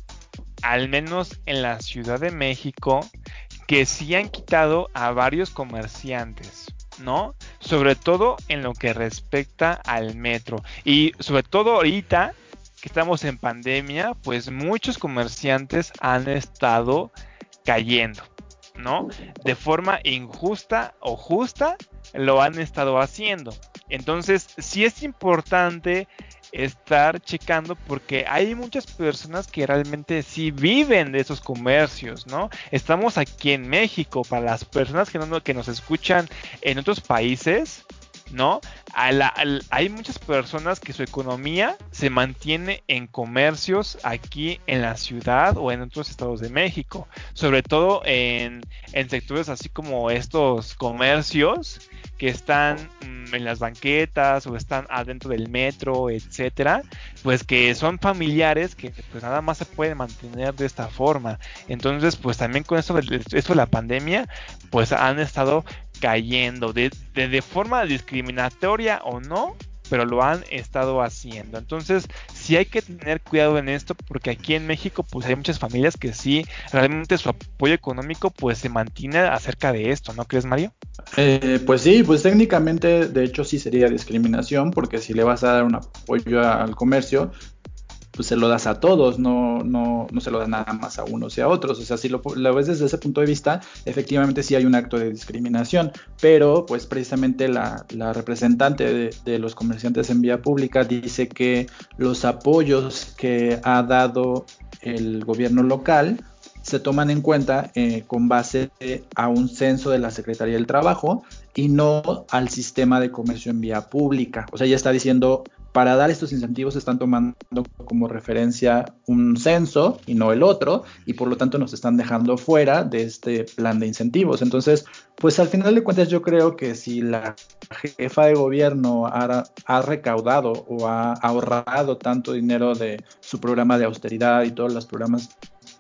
al menos en la Ciudad de México, que sí han quitado a varios comerciantes, ¿no? Sobre todo en lo que respecta al metro. Y sobre todo ahorita que estamos en pandemia, pues muchos comerciantes han estado cayendo, ¿no? De forma injusta o justa lo han estado haciendo. Entonces, sí es importante estar checando porque hay muchas personas que realmente sí viven de esos comercios, ¿no? Estamos aquí en México, para las personas que, que nos escuchan en otros países, ¿no? hay muchas personas que su economía se mantiene en comercios aquí en la ciudad o en otros estados de México, sobre todo en, en sectores así como estos comercios que están mm, en las banquetas o están adentro del metro, etcétera, pues que son familiares que pues nada más se pueden mantener de esta forma. Entonces, pues también con esto esto de la pandemia, pues han estado cayendo de, de, forma discriminatoria o no, pero lo han estado haciendo. Entonces, sí hay que tener cuidado en esto porque aquí en México pues hay muchas familias que sí realmente su apoyo económico pues se mantiene acerca de esto, ¿no crees, Mario? Eh, pues sí, pues técnicamente de hecho sí sería discriminación porque si le vas a dar un apoyo al comercio, pues se lo das a todos, no, no, no se lo das nada más a unos y a otros. O sea, si lo, ves desde ese punto de vista, efectivamente sí hay un acto de discriminación, pero pues precisamente la, representante de, los comerciantes en vía pública dice que los apoyos que ha dado el gobierno local se toman en cuenta eh, con base a un censo de la Secretaría del Trabajo y no al sistema de comercio en vía pública. O sea, ya está diciendo para dar estos incentivos están tomando como referencia un censo y no el otro, y por lo tanto nos están dejando fuera de este plan de incentivos. Entonces, pues al final de cuentas yo creo que si la jefa de gobierno ha, ha recaudado o ha ahorrado tanto dinero de su programa de austeridad y todos los programas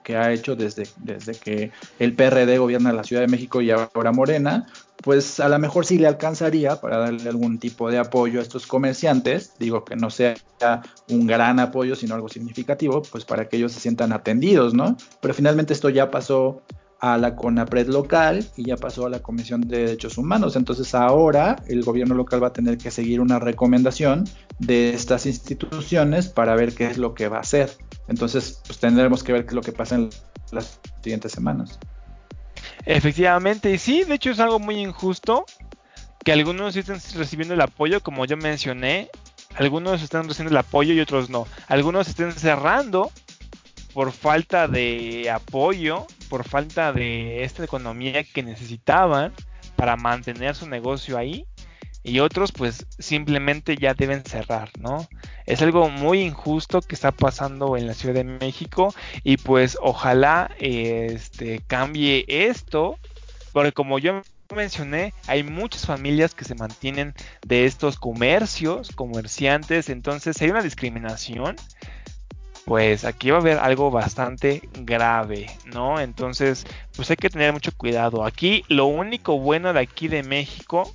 que ha hecho desde, desde que el PRD gobierna la Ciudad de México y ahora Morena, pues a lo mejor sí le alcanzaría para darle algún tipo de apoyo a estos comerciantes, digo que no sea un gran apoyo, sino algo significativo, pues para que ellos se sientan atendidos, ¿no? Pero finalmente esto ya pasó a la CONAPRED local y ya pasó a la Comisión de Derechos Humanos. Entonces ahora el gobierno local va a tener que seguir una recomendación de estas instituciones para ver qué es lo que va a hacer. Entonces pues tendremos que ver qué es lo que pasa en las siguientes semanas. Efectivamente, y sí, de hecho es algo muy injusto que algunos estén recibiendo el apoyo, como yo mencioné, algunos están recibiendo el apoyo y otros no. Algunos estén cerrando por falta de apoyo, por falta de esta economía que necesitaban para mantener su negocio ahí y otros pues simplemente ya deben cerrar, ¿no? Es algo muy injusto que está pasando en la Ciudad de México y pues ojalá este cambie esto, porque como yo mencioné, hay muchas familias que se mantienen de estos comercios, comerciantes, entonces hay una discriminación pues aquí va a haber algo bastante grave, ¿no? Entonces, pues hay que tener mucho cuidado. Aquí lo único bueno de aquí de México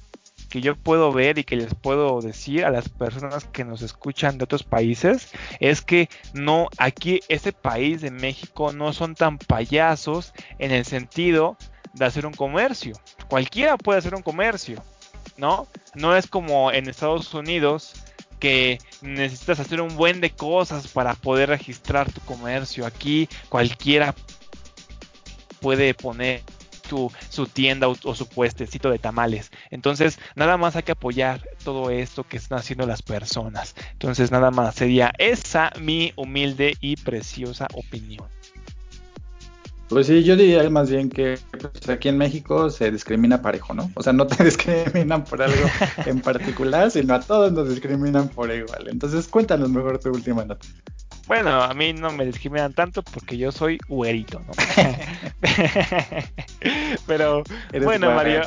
que yo puedo ver y que les puedo decir a las personas que nos escuchan de otros países es que no, aquí ese país de México no son tan payasos en el sentido de hacer un comercio. Cualquiera puede hacer un comercio, ¿no? No es como en Estados Unidos que necesitas hacer un buen de cosas para poder registrar tu comercio. Aquí cualquiera puede poner su, tienda o, su puestecito de tamales. Entonces, nada más hay que apoyar todo esto que están haciendo las personas. Entonces, nada más sería esa mi humilde y preciosa opinión. Pues sí, yo diría más bien que pues, aquí en México se discrimina parejo, ¿no? O sea, no te discriminan por algo en particular, sino a todos nos discriminan por igual. Entonces, cuéntanos mejor tu última nota. Bueno, a mí no me discriminan tanto porque yo soy güerito, ¿no? Pero bueno, Mario.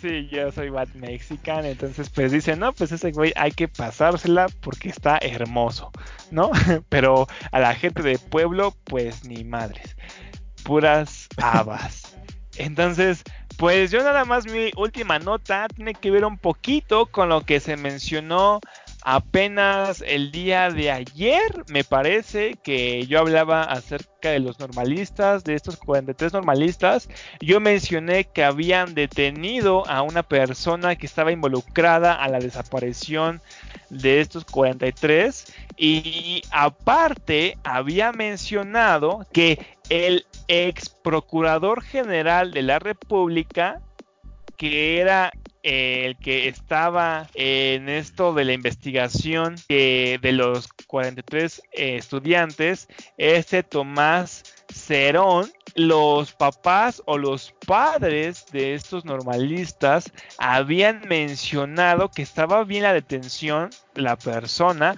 Sí, yo soy Bad Mexican, entonces pues dicen, no, pues ese güey hay que pasársela porque está hermoso, ¿no? Pero a la gente de pueblo, pues ni madres, puras habas. Entonces, pues yo nada más mi última nota tiene que ver un poquito con lo que se mencionó Apenas el día de ayer me parece que yo hablaba acerca de los normalistas, de estos 43 normalistas. Yo mencioné que habían detenido a una persona que estaba involucrada a la desaparición de estos 43 y aparte había mencionado que el ex procurador general de la República que era el que estaba en esto de la investigación de los 43 estudiantes, este Tomás Cerón, los papás o los padres de estos normalistas habían mencionado que estaba bien la detención la persona,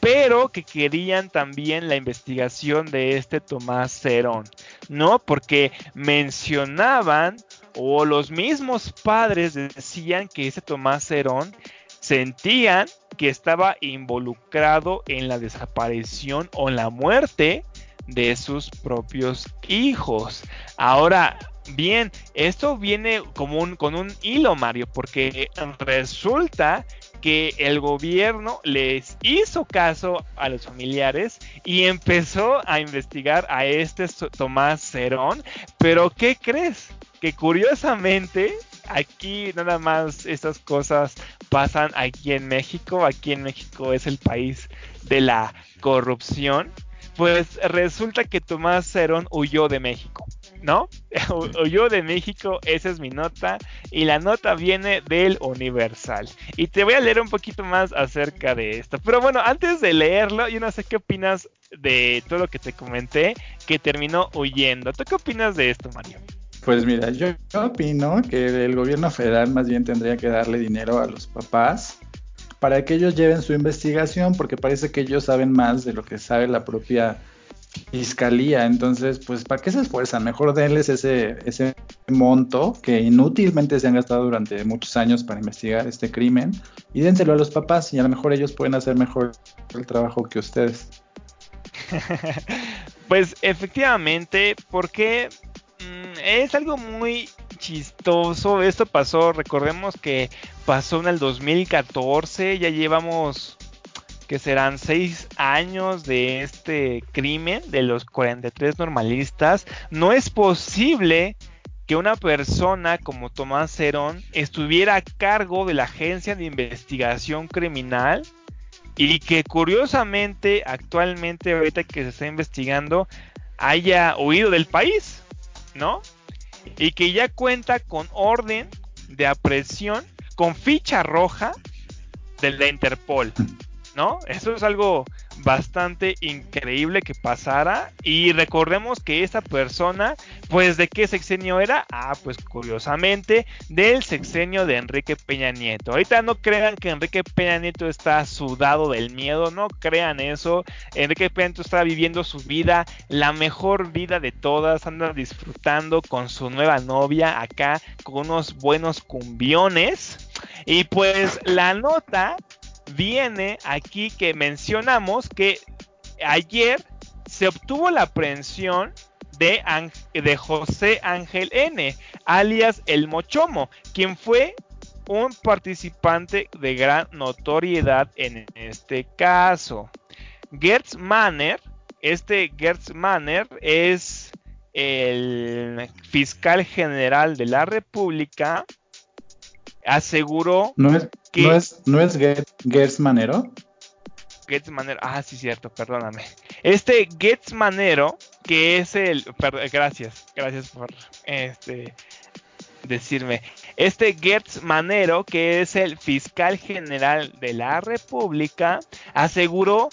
pero que querían también la investigación de este Tomás Cerón, ¿no? Porque mencionaban o los mismos padres decían que ese Tomás Cerón sentían que estaba involucrado en la desaparición o en la muerte de sus propios hijos. Ahora, bien, esto viene como un, con un hilo, Mario, porque resulta que el gobierno les hizo caso a los familiares y empezó a investigar a este Tomás Cerón. Pero, ¿qué crees? Que curiosamente, aquí nada más estas cosas pasan aquí en México. Aquí en México es el país de la corrupción. Pues resulta que Tomás Cerón huyó de México. ¿no? Huyó de México, esa es mi nota. Y la nota viene del Universal. Y te voy a leer un poquito más acerca de esto. Pero bueno, antes de leerlo, yo no sé qué opinas de todo lo que te comenté, que terminó huyendo. ¿Tú qué opinas de esto, Mario? Pues mira, yo, opino que el gobierno federal más bien tendría que darle dinero a los papás para que ellos lleven su investigación, porque parece que ellos saben más de lo que sabe la propia fiscalía. Entonces, pues, ¿para qué se esfuerzan? Mejor denles ese, ese monto que inútilmente se han gastado durante muchos años para investigar este crimen y dénselo a los papás y a lo mejor ellos pueden hacer mejor el trabajo que ustedes. pues efectivamente, porque mm, es algo muy chistoso. Esto pasó, recordemos que pasó en el 2014, ya llevamos que serán seis años de este crimen de los 43 normalistas, no es posible que una persona como Tomás Cerón estuviera a cargo de la agencia de investigación criminal y que curiosamente actualmente ahorita que se está investigando haya huido del país, ¿no? Y que ya cuenta con orden de aprehensión con ficha roja de la Interpol. ¿no? Eso es algo bastante increíble que pasara. Y recordemos que esta persona, pues, ¿de qué sexenio era? Ah, pues curiosamente, del sexenio de Enrique Peña Nieto. Ahorita no crean que Enrique Peña Nieto está sudado del miedo, no crean eso. Enrique Peña Nieto está viviendo su vida, la mejor vida de todas, anda disfrutando con su nueva novia acá, con unos buenos cumbiones. Y pues la nota viene aquí que mencionamos que ayer se obtuvo la aprehensión de, José Ángel N., alias El Mochomo, quien fue un participante de gran notoriedad en este caso. Gertz Manner, este Gertz Manner es el fiscal general de la República aseguró ¿No es, que... ¿No es, no es Gertz Manero? Getz Manero, ah, sí, cierto, perdóname. Este Getz Manero, que es el, gracias, gracias por este decirme. Este Gertz Manero, que es el fiscal general de la República, aseguró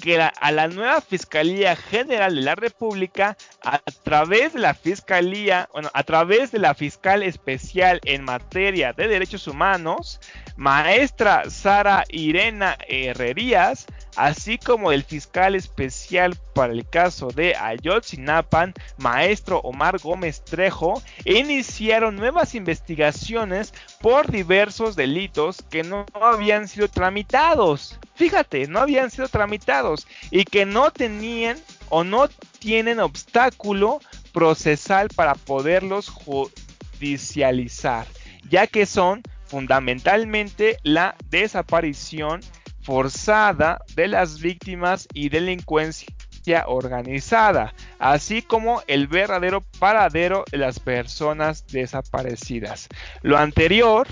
que a la nueva Fiscalía General de la República, a través de la Fiscalía, bueno, a través de la Fiscal Especial en materia de derechos humanos, maestra Sara Irena Herrerías, así como el fiscal especial para el caso de Ayotzinapan, maestro Omar Gómez Trejo, iniciaron nuevas investigaciones por diversos delitos que no habían sido tramitados. Fíjate, no habían sido tramitados y que no tenían o no tienen obstáculo procesal para poderlos judicializar, ya que son fundamentalmente la desaparición forzada de las víctimas y delincuencia organizada, así como el verdadero paradero de las personas desaparecidas. Lo anterior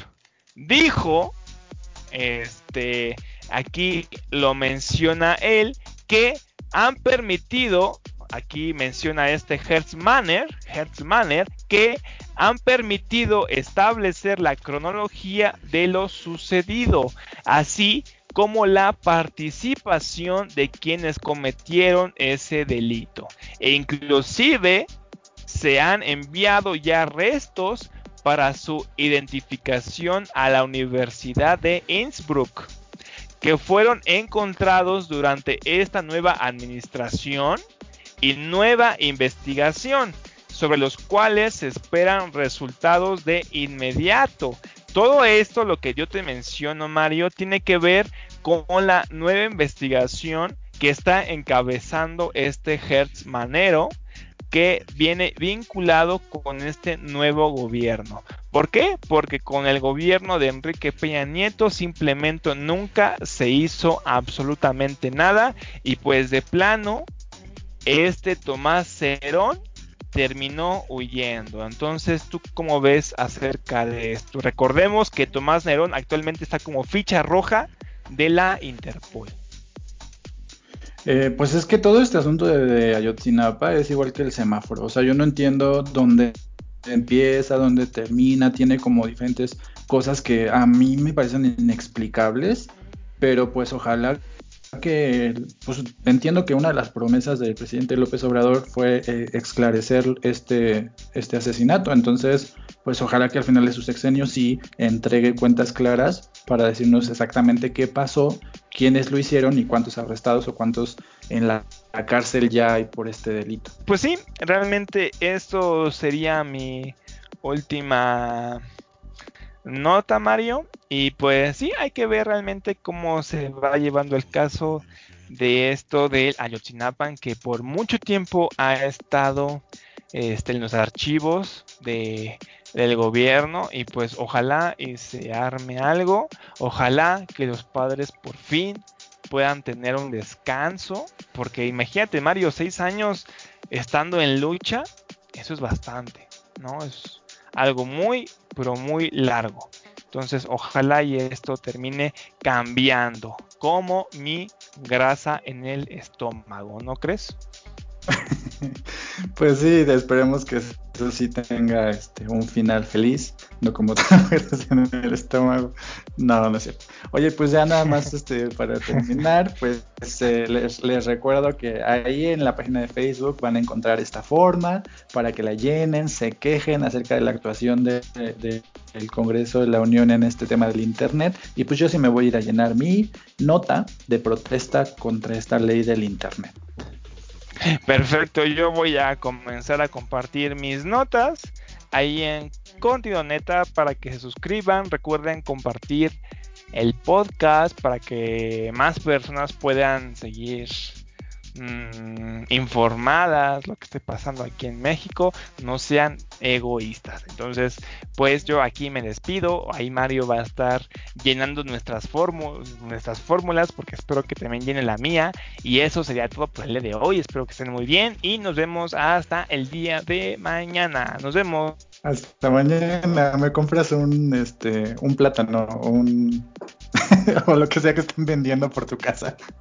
dijo, este, aquí lo menciona él, que han permitido, aquí menciona este Hertzmanner, Hertzmanner, que han permitido establecer la cronología de lo sucedido, así como la participación de quienes cometieron ese delito. E inclusive se han enviado ya restos para su identificación a la Universidad de Innsbruck, que fueron encontrados durante esta nueva administración y nueva investigación, sobre los cuales se esperan resultados de inmediato. Todo esto, lo que yo te menciono, Mario, tiene que ver con la nueva investigación que está encabezando este Hertz Manero que viene vinculado con este nuevo gobierno. ¿Por qué? Porque con el gobierno de Enrique Peña Nieto simplemente nunca se hizo absolutamente nada y pues de plano este Tomás Cerón terminó huyendo. Entonces, ¿tú cómo ves acerca de esto? Recordemos que Tomás Nerón actualmente está como ficha roja de la Interpol. Eh, pues es que todo este asunto de, Ayotzinapa es igual que el semáforo. O sea, yo no entiendo dónde empieza, dónde termina. Tiene como diferentes cosas que a mí me parecen inexplicables. Pero pues ojalá que, pues entiendo que una de las promesas del presidente López Obrador fue eh, esclarecer este, este asesinato. Entonces, pues ojalá que al final de su sexenio sí entregue cuentas claras para decirnos exactamente qué pasó, quiénes lo hicieron y cuántos arrestados o cuántos en la, cárcel ya hay por este delito. Pues sí, realmente esto sería mi última nota, Mario. Y pues sí, hay que ver realmente cómo se va llevando el caso de esto del Ayotzinapan, que por mucho tiempo ha estado este, en los archivos de del gobierno y pues ojalá y se arme algo, ojalá que los padres por fin puedan tener un descanso, porque imagínate Mario, seis años estando en lucha, eso es bastante, ¿no? Es algo muy, pero muy largo. Entonces, ojalá y esto termine cambiando, como mi grasa en el estómago, ¿no crees? pues sí, esperemos que eso sí tenga este, un final feliz, no como te en el estómago. No, no es cierto. Oye, pues ya nada más este, para terminar, pues eh, les, recuerdo que ahí en la página de Facebook van a encontrar esta forma para que la llenen, se quejen acerca de la actuación del Congreso de la Unión en este tema del Internet. Y pues yo sí me voy a ir a llenar mi nota de protesta contra esta ley del Internet. Perfecto, yo voy a comenzar a compartir mis notas ahí en Neta para que se suscriban. Recuerden compartir el podcast para que más personas puedan seguir Mm, informadas lo que esté pasando aquí en México, no sean egoístas. Entonces, pues yo aquí me despido, ahí Mario va a estar llenando nuestras, nuestras fórmulas porque espero que también llene la mía y eso sería todo por el día de hoy, espero que estén muy bien y nos vemos hasta el día de mañana. Nos vemos. Hasta mañana, me compras un este un plátano, un o lo que sea que estén vendiendo por tu casa.